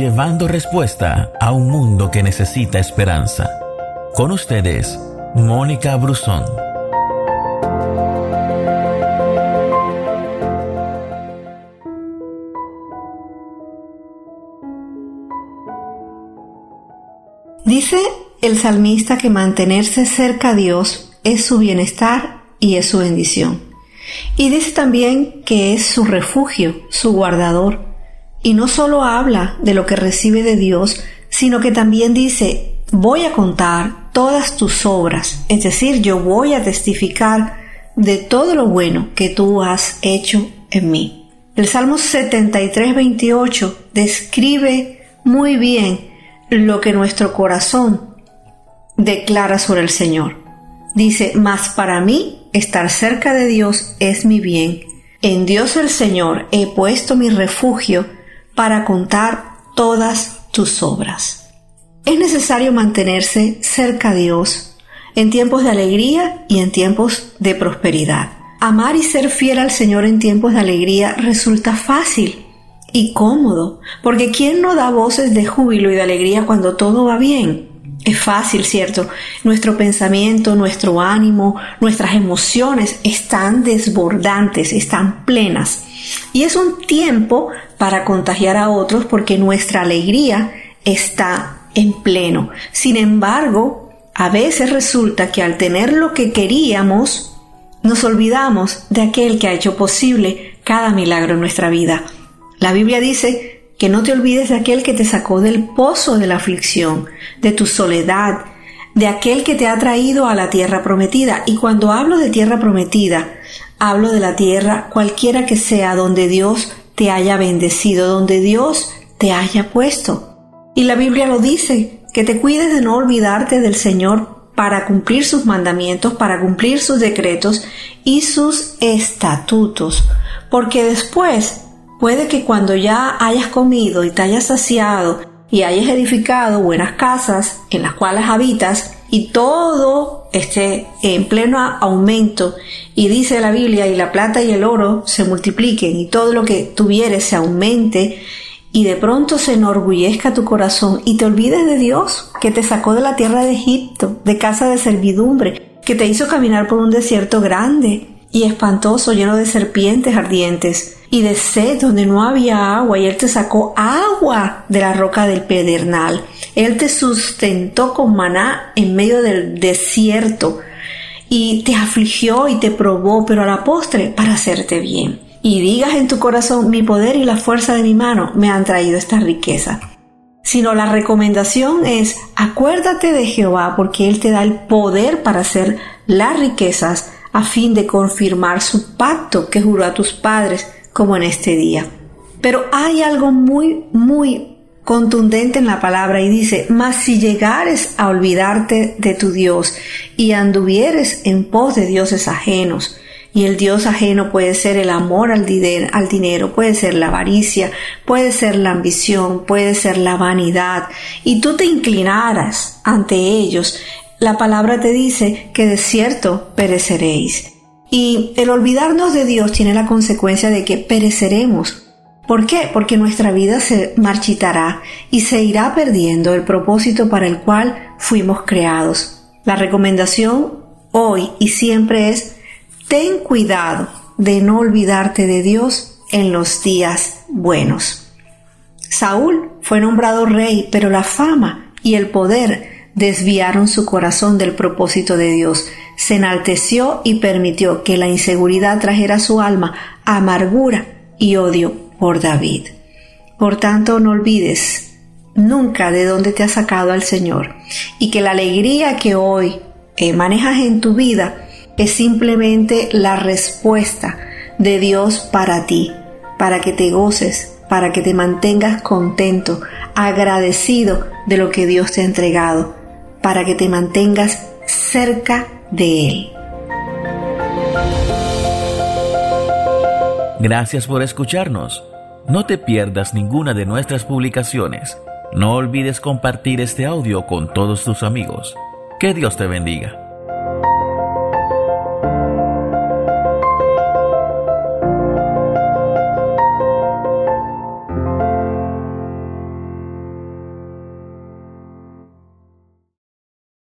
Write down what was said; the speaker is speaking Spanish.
llevando respuesta a un mundo que necesita esperanza. Con ustedes, Mónica Brusón. Dice el salmista que mantenerse cerca a Dios es su bienestar y es su bendición. Y dice también que es su refugio, su guardador. Y no solo habla de lo que recibe de Dios, sino que también dice, voy a contar todas tus obras, es decir, yo voy a testificar de todo lo bueno que tú has hecho en mí. El Salmo 73, 28 describe muy bien lo que nuestro corazón declara sobre el Señor. Dice, mas para mí estar cerca de Dios es mi bien. En Dios el Señor he puesto mi refugio para contar todas tus obras. Es necesario mantenerse cerca de Dios en tiempos de alegría y en tiempos de prosperidad. Amar y ser fiel al Señor en tiempos de alegría resulta fácil y cómodo, porque ¿quién no da voces de júbilo y de alegría cuando todo va bien? Es fácil, ¿cierto? Nuestro pensamiento, nuestro ánimo, nuestras emociones están desbordantes, están plenas. Y es un tiempo para contagiar a otros porque nuestra alegría está en pleno. Sin embargo, a veces resulta que al tener lo que queríamos, nos olvidamos de aquel que ha hecho posible cada milagro en nuestra vida. La Biblia dice que no te olvides de aquel que te sacó del pozo de la aflicción, de tu soledad, de aquel que te ha traído a la tierra prometida. Y cuando hablo de tierra prometida, hablo de la tierra cualquiera que sea donde Dios te haya bendecido, donde Dios te haya puesto. Y la Biblia lo dice, que te cuides de no olvidarte del Señor para cumplir sus mandamientos, para cumplir sus decretos y sus estatutos, porque después Puede que cuando ya hayas comido y te hayas saciado y hayas edificado buenas casas en las cuales habitas y todo esté en pleno aumento. Y dice la Biblia y la plata y el oro se multipliquen y todo lo que tuvieres se aumente y de pronto se enorgullezca tu corazón y te olvides de Dios que te sacó de la tierra de Egipto, de casa de servidumbre, que te hizo caminar por un desierto grande y espantoso lleno de serpientes ardientes y de sed donde no había agua y Él te sacó agua de la roca del pedernal. Él te sustentó con maná en medio del desierto y te afligió y te probó, pero a la postre para hacerte bien. Y digas en tu corazón, mi poder y la fuerza de mi mano me han traído esta riqueza. Sino la recomendación es, acuérdate de Jehová porque Él te da el poder para hacer las riquezas a fin de confirmar su pacto que juró a tus padres como en este día. Pero hay algo muy, muy contundente en la palabra y dice, mas si llegares a olvidarte de tu Dios y anduvieres en pos de dioses ajenos, y el Dios ajeno puede ser el amor al, al dinero, puede ser la avaricia, puede ser la ambición, puede ser la vanidad, y tú te inclinaras ante ellos, la palabra te dice que de cierto pereceréis. Y el olvidarnos de Dios tiene la consecuencia de que pereceremos. ¿Por qué? Porque nuestra vida se marchitará y se irá perdiendo el propósito para el cual fuimos creados. La recomendación hoy y siempre es ten cuidado de no olvidarte de Dios en los días buenos. Saúl fue nombrado rey, pero la fama y el poder desviaron su corazón del propósito de Dios, se enalteció y permitió que la inseguridad trajera a su alma amargura y odio por David. Por tanto, no olvides nunca de dónde te ha sacado al Señor y que la alegría que hoy eh, manejas en tu vida es simplemente la respuesta de Dios para ti, para que te goces, para que te mantengas contento, agradecido de lo que Dios te ha entregado para que te mantengas cerca de Él. Gracias por escucharnos. No te pierdas ninguna de nuestras publicaciones. No olvides compartir este audio con todos tus amigos. Que Dios te bendiga.